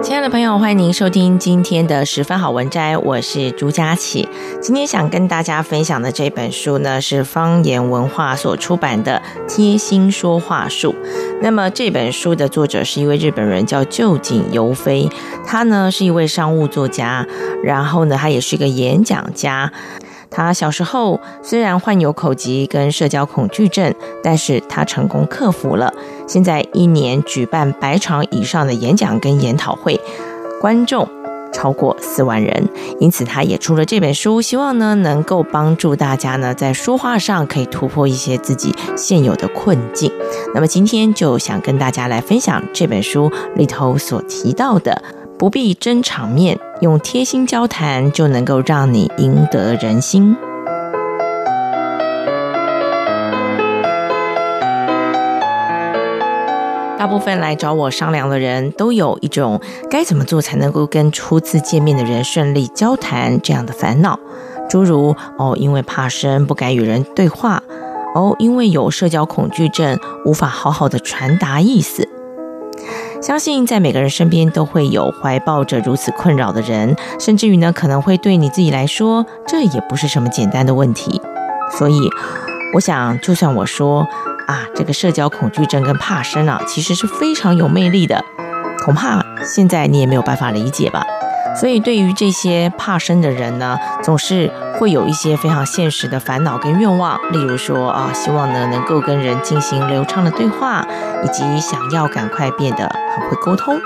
亲爱的朋友欢迎您收听今天的十分好文摘，我是朱佳琪。今天想跟大家分享的这本书呢，是方言文化所出版的《贴心说话术》。那么这本书的作者是一位日本人，叫旧井由飞。他呢是一位商务作家，然后呢他也是一个演讲家。他小时候虽然患有口疾跟社交恐惧症，但是他成功克服了。现在一年举办百场以上的演讲跟研讨会。观众超过四万人，因此他也出了这本书，希望呢能够帮助大家呢在说话上可以突破一些自己现有的困境。那么今天就想跟大家来分享这本书里头所提到的，不必争场面，用贴心交谈就能够让你赢得人心。大部分来找我商量的人都有一种该怎么做才能够跟初次见面的人顺利交谈这样的烦恼，诸如哦，因为怕生不敢与人对话，哦，因为有社交恐惧症无法好好的传达意思。相信在每个人身边都会有怀抱着如此困扰的人，甚至于呢，可能会对你自己来说，这也不是什么简单的问题。所以，我想，就算我说。啊，这个社交恐惧症跟怕生啊，其实是非常有魅力的。恐怕现在你也没有办法理解吧？所以对于这些怕生的人呢，总是会有一些非常现实的烦恼跟愿望，例如说啊，希望呢能够跟人进行流畅的对话，以及想要赶快变得很会沟通。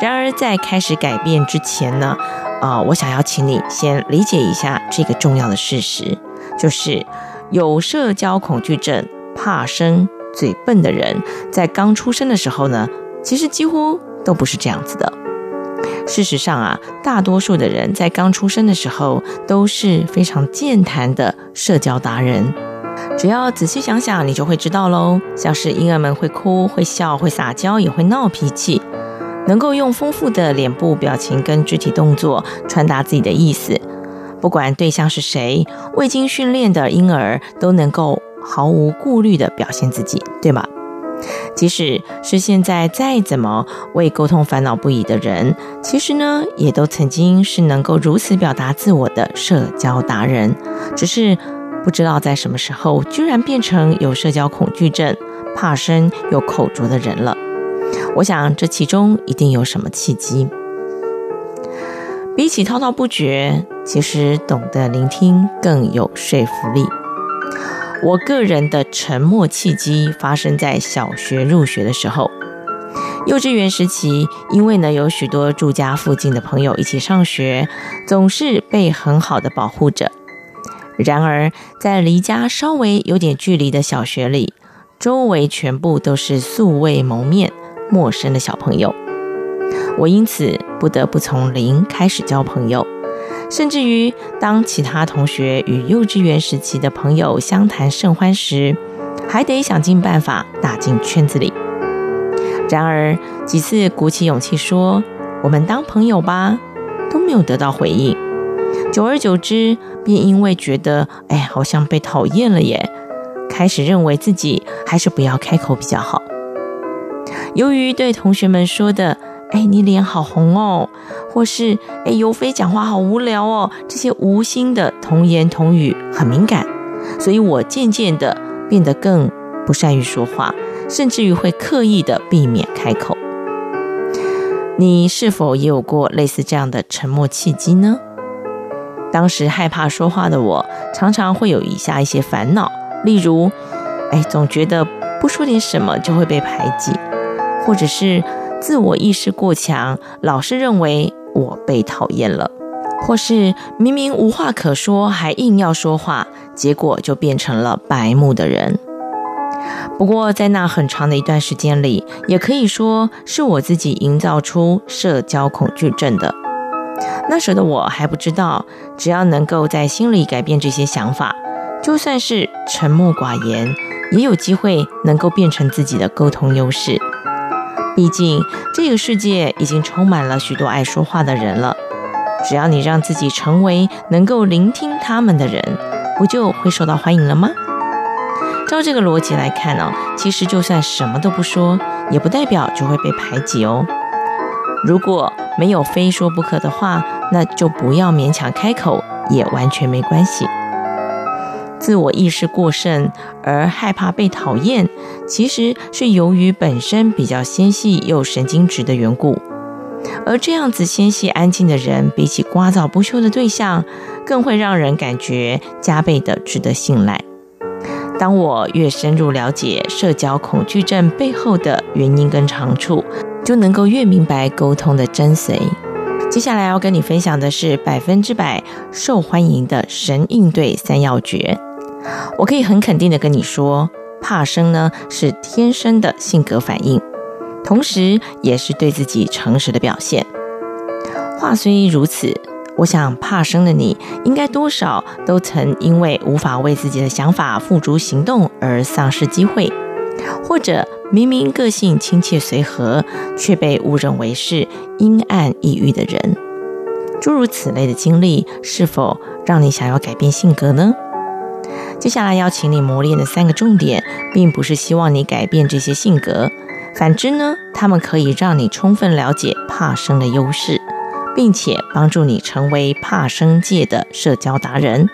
然而在开始改变之前呢，啊，我想要请你先理解一下这个重要的事实，就是有社交恐惧症。怕生、嘴笨的人，在刚出生的时候呢，其实几乎都不是这样子的。事实上啊，大多数的人在刚出生的时候都是非常健谈的社交达人。只要仔细想想，你就会知道喽。像是婴儿们会哭、会笑、会撒娇，也会闹脾气，能够用丰富的脸部表情跟肢体动作传达自己的意思。不管对象是谁，未经训练的婴儿都能够。毫无顾虑地表现自己，对吗？即使是现在再怎么为沟通烦恼不已的人，其实呢，也都曾经是能够如此表达自我的社交达人，只是不知道在什么时候，居然变成有社交恐惧症、怕生又口拙的人了。我想这其中一定有什么契机。比起滔滔不绝，其实懂得聆听更有说服力。我个人的沉默契机发生在小学入学的时候，幼稚园时期，因为呢有许多住家附近的朋友一起上学，总是被很好的保护着。然而，在离家稍微有点距离的小学里，周围全部都是素未谋面、陌生的小朋友，我因此不得不从零开始交朋友。甚至于，当其他同学与幼稚园时期的朋友相谈甚欢时，还得想尽办法打进圈子里。然而，几次鼓起勇气说“我们当朋友吧”，都没有得到回应。久而久之，便因为觉得“哎，好像被讨厌了耶”，开始认为自己还是不要开口比较好。由于对同学们说的，哎，你脸好红哦，或是哎，尤飞讲话好无聊哦，这些无心的童言童语很敏感，所以我渐渐的变得更不善于说话，甚至于会刻意的避免开口。你是否也有过类似这样的沉默契机呢？当时害怕说话的我，常常会有以下一些烦恼，例如，哎，总觉得不说点什么就会被排挤，或者是自我意识过强，老是认为我被讨厌了，或是明明无话可说还硬要说话，结果就变成了白目的人。不过在那很长的一段时间里，也可以说是我自己营造出社交恐惧症的。那时的我还不知道，只要能够在心里改变这些想法，就算是沉默寡言，也有机会能够变成自己的沟通优势。毕竟这个世界已经充满了许多爱说话的人了，只要你让自己成为能够聆听他们的人，不就会受到欢迎了吗？照这个逻辑来看呢，其实就算什么都不说，也不代表就会被排挤哦。如果没有非说不可的话，那就不要勉强开口，也完全没关系。自我意识过剩而害怕被讨厌，其实是由于本身比较纤细又神经质的缘故。而这样子纤细安静的人，比起聒噪不休的对象，更会让人感觉加倍的值得信赖。当我越深入了解社交恐惧症背后的原因跟长处，就能够越明白沟通的真髓。接下来要跟你分享的是百分之百受欢迎的神应对三要诀。我可以很肯定的跟你说，怕生呢是天生的性格反应，同时也是对自己诚实的表现。话虽如此，我想怕生的你应该多少都曾因为无法为自己的想法付诸行动而丧失机会，或者。明明个性亲切随和，却被误认为是阴暗抑郁的人，诸如此类的经历，是否让你想要改变性格呢？接下来要请你磨练的三个重点，并不是希望你改变这些性格，反之呢，他们可以让你充分了解怕生的优势，并且帮助你成为怕生界的社交达人。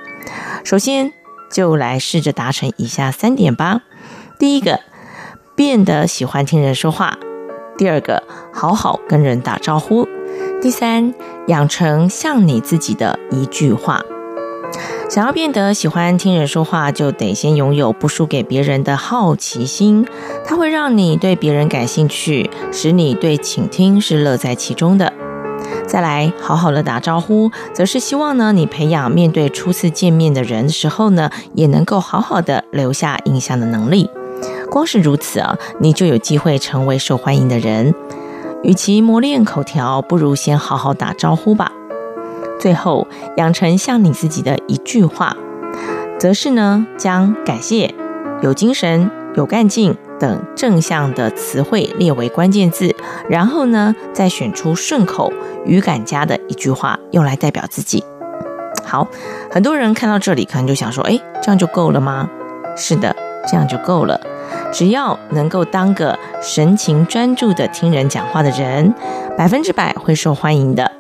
首先，就来试着达成以下三点吧。第一个。变得喜欢听人说话。第二个，好好跟人打招呼。第三，养成像你自己的一句话。想要变得喜欢听人说话，就得先拥有不输给别人的好奇心，它会让你对别人感兴趣，使你对倾听是乐在其中的。再来，好好的打招呼，则是希望呢，你培养面对初次见面的人的时候呢，也能够好好的留下印象的能力。光是如此啊，你就有机会成为受欢迎的人。与其磨练口条，不如先好好打招呼吧。最后，养成像你自己的一句话，则是呢，将感谢、有精神、有干劲等正向的词汇列为关键字，然后呢，再选出顺口、语感佳的一句话，用来代表自己。好，很多人看到这里，可能就想说：“诶，这样就够了吗？”是的，这样就够了。只要能够当个神情专注的听人讲话的人，百分之百会受欢迎的。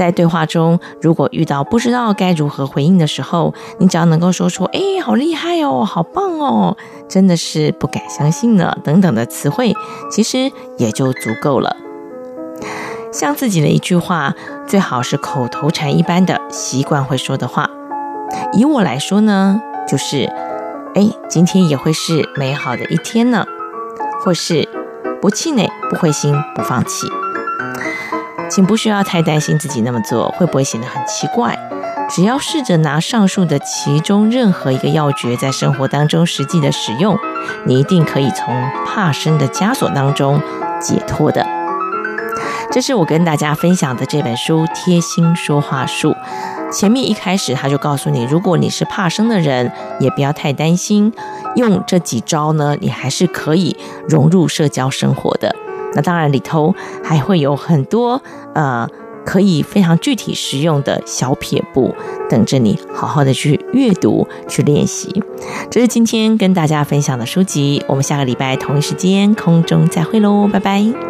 在对话中，如果遇到不知道该如何回应的时候，你只要能够说出“哎，好厉害哦，好棒哦，真的是不敢相信呢”等等的词汇，其实也就足够了。像自己的一句话，最好是口头禅一般的习惯会说的话。以我来说呢，就是。哎，今天也会是美好的一天呢，或是不气馁、不灰心、不放弃。请不需要太担心自己那么做会不会显得很奇怪。只要试着拿上述的其中任何一个要诀在生活当中实际的使用，你一定可以从怕生的枷锁当中解脱的。这是我跟大家分享的这本书《贴心说话术》。前面一开始他就告诉你，如果你是怕生的人，也不要太担心，用这几招呢，你还是可以融入社交生活的。那当然里头还会有很多呃，可以非常具体实用的小撇步，等着你好好的去阅读、去练习。这是今天跟大家分享的书籍，我们下个礼拜同一时间空中再会喽，拜拜。